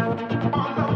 on the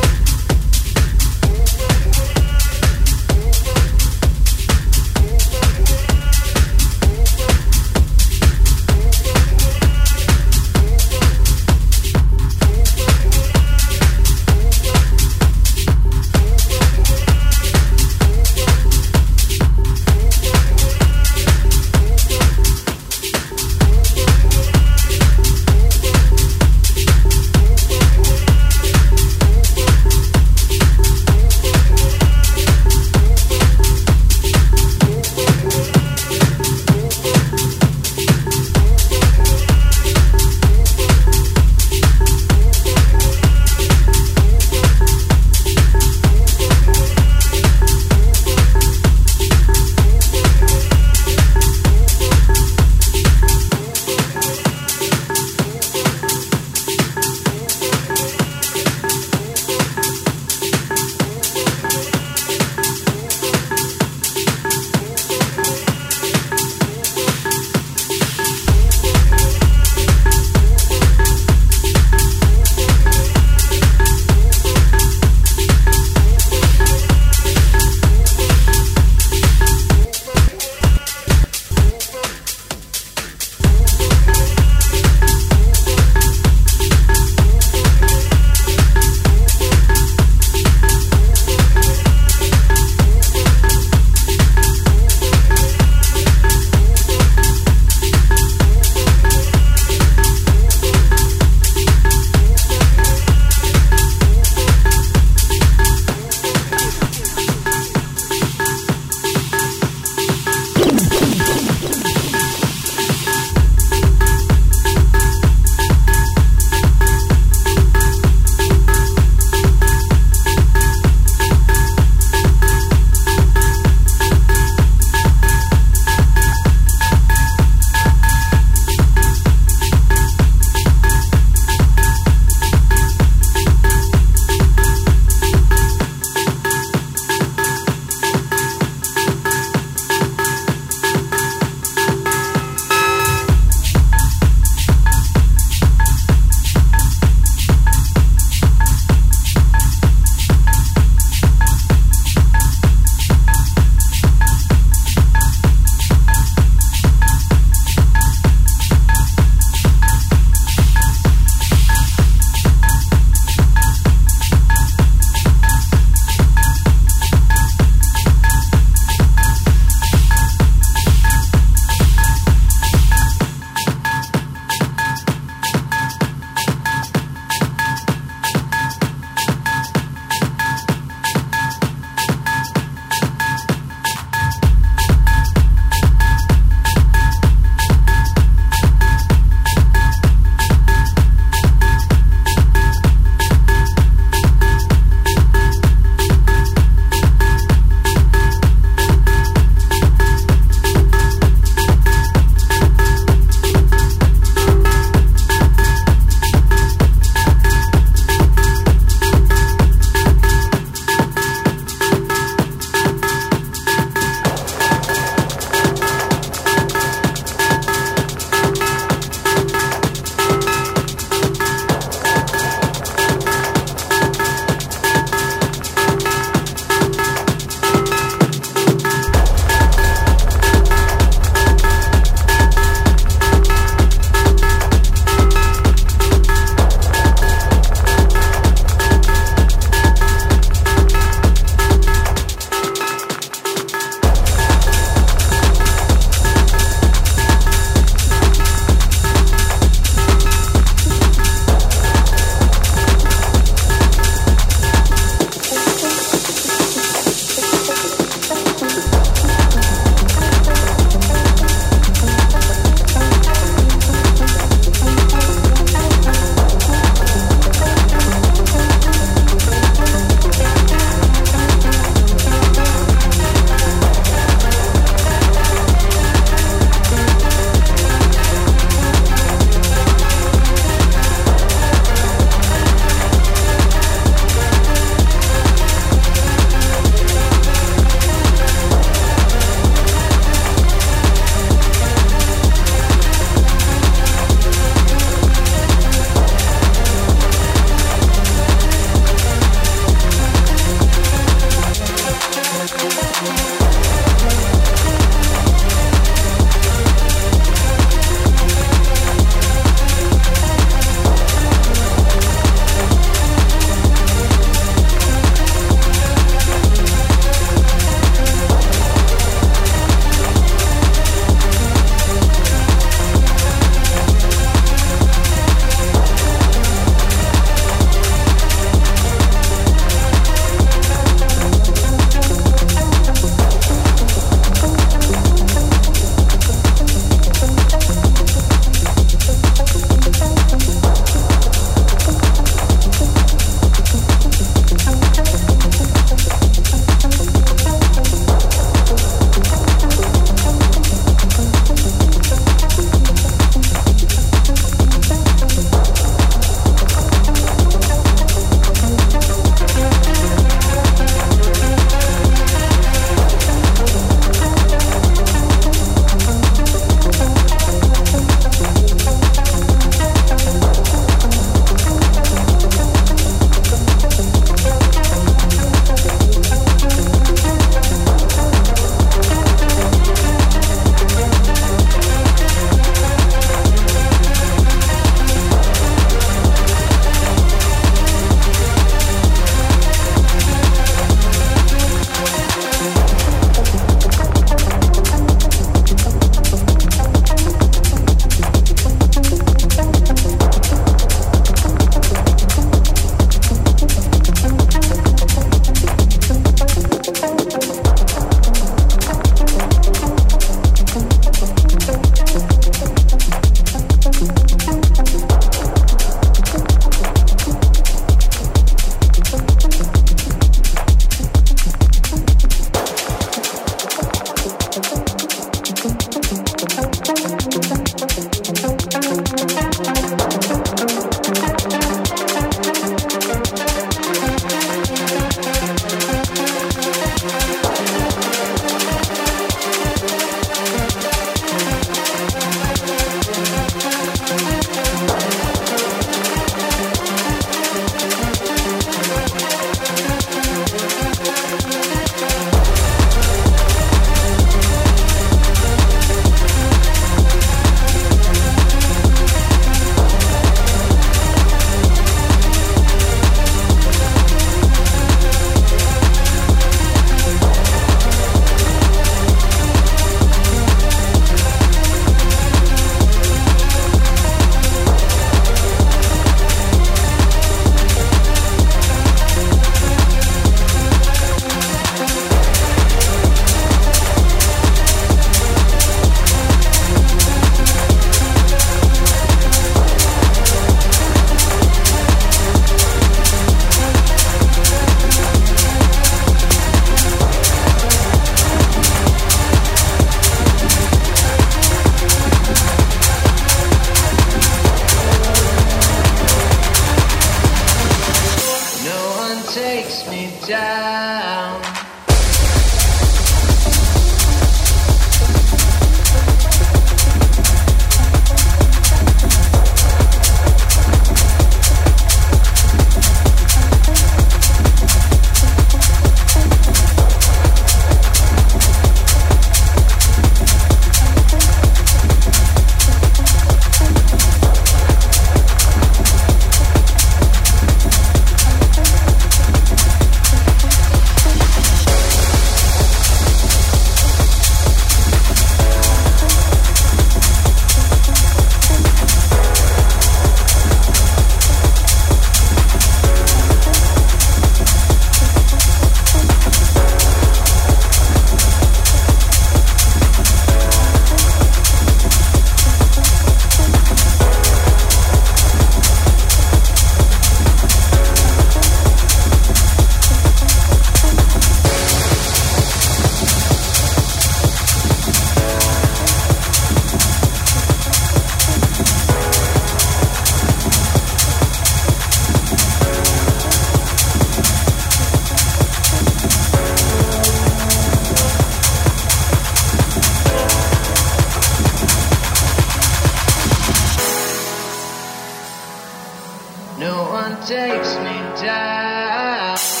No one takes me down.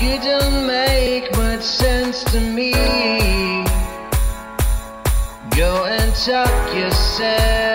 You don't make much sense to me. Go and talk yourself.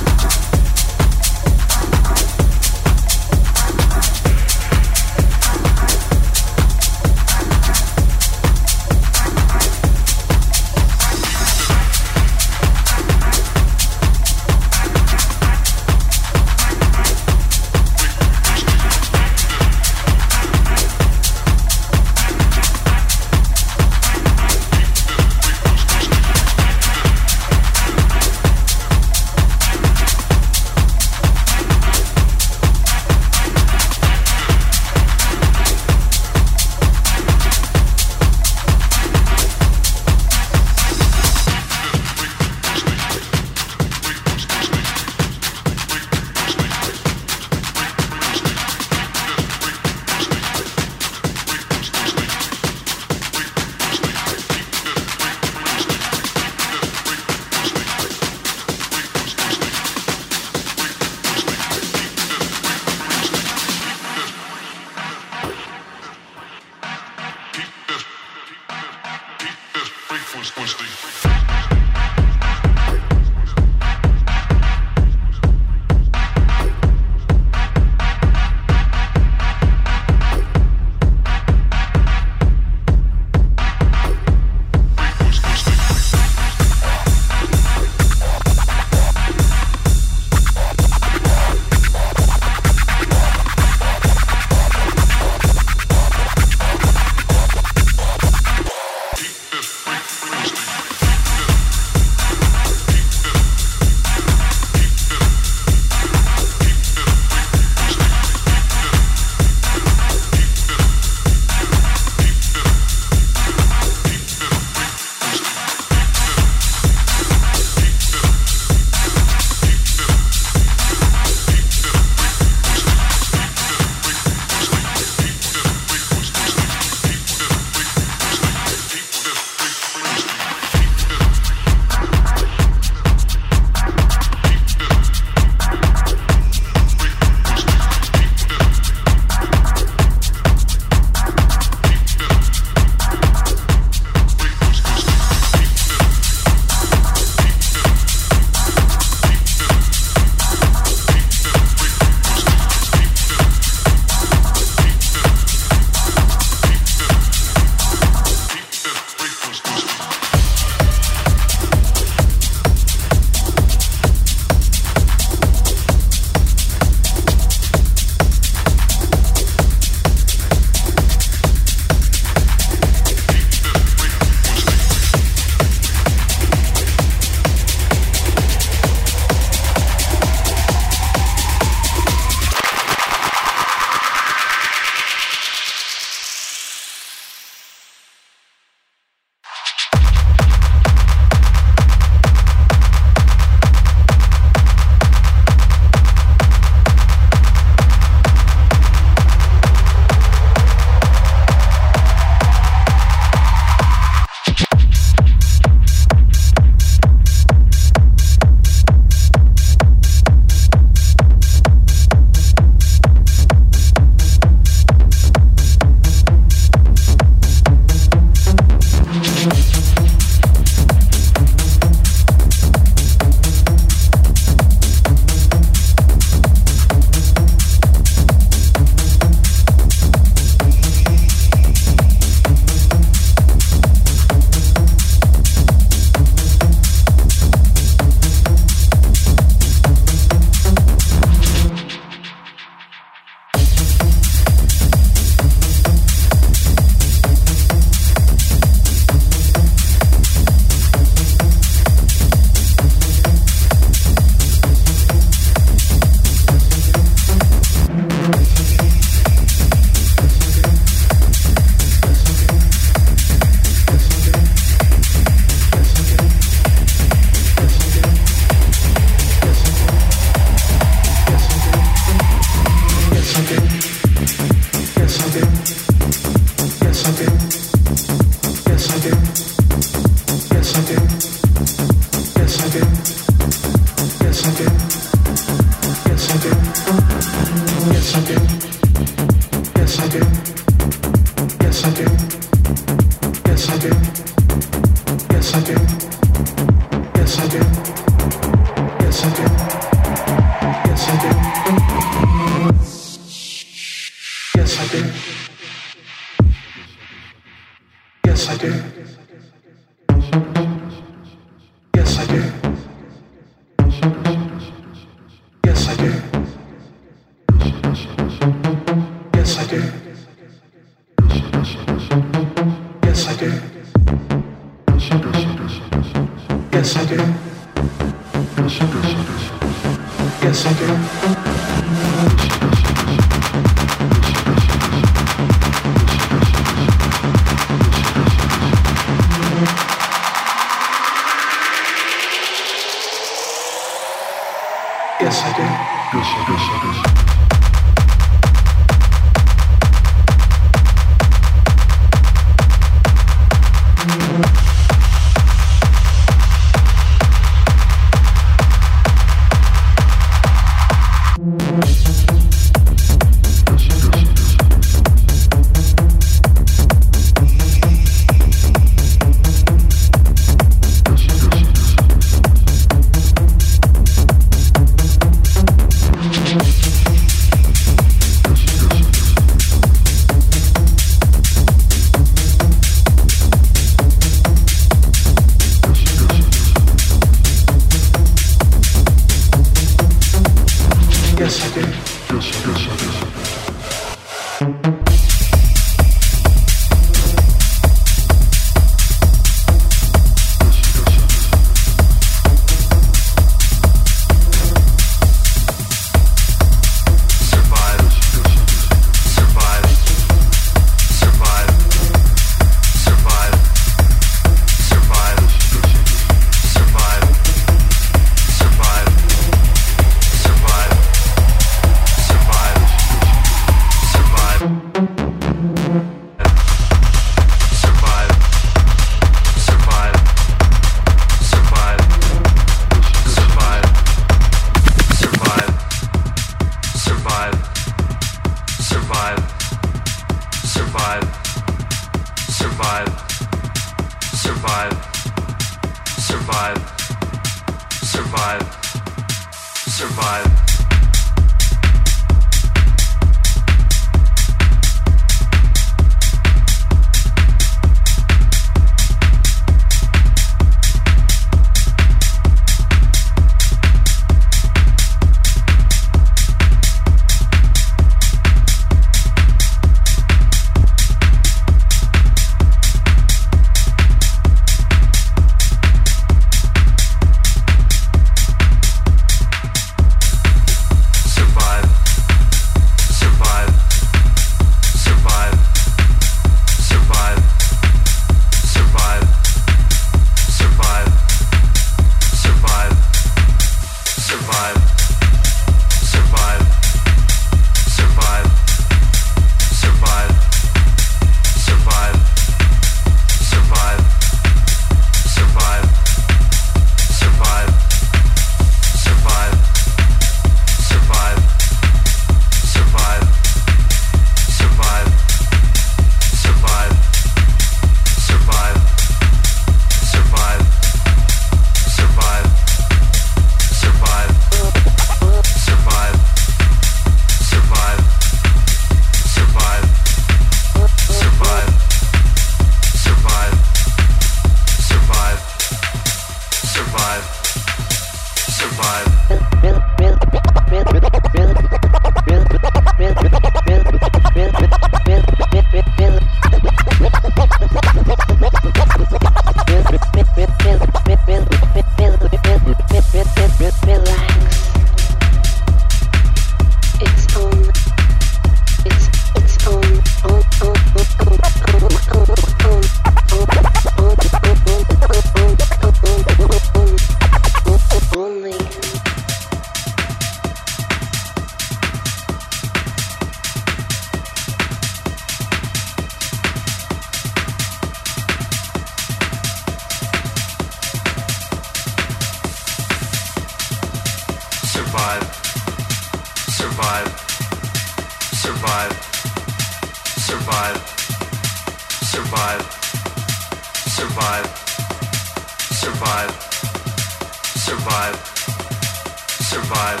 survive,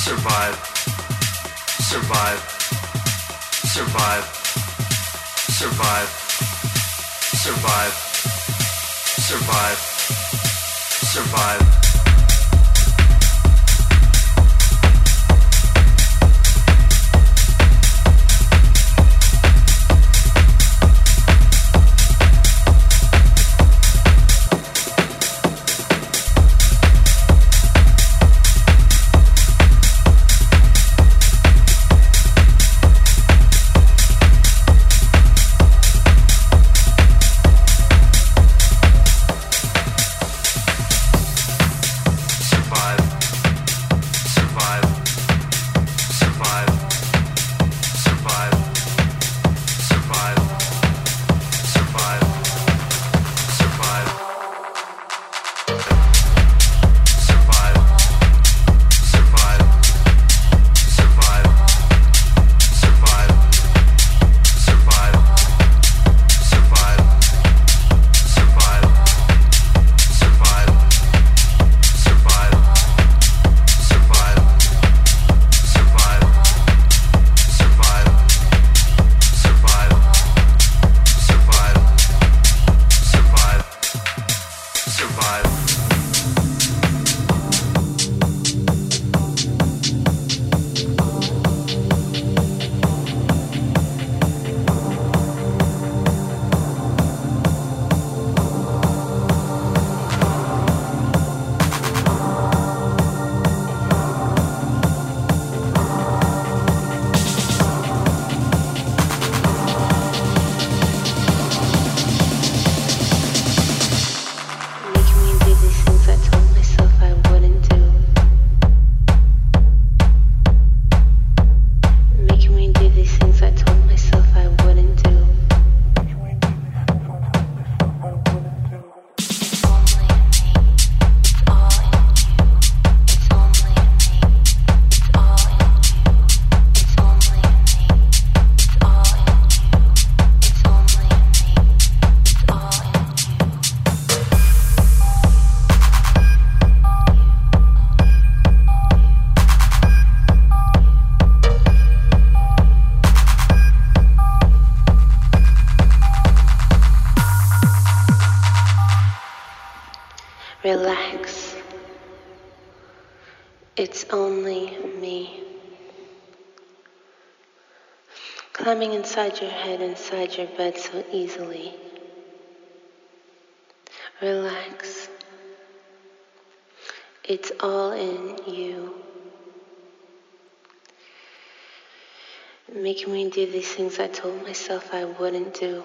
survive, survive, survive, survive, survive, survive, survive. survive. inside your head, inside your bed so easily. Relax. It's all in you. Making me do these things I told myself I wouldn't do.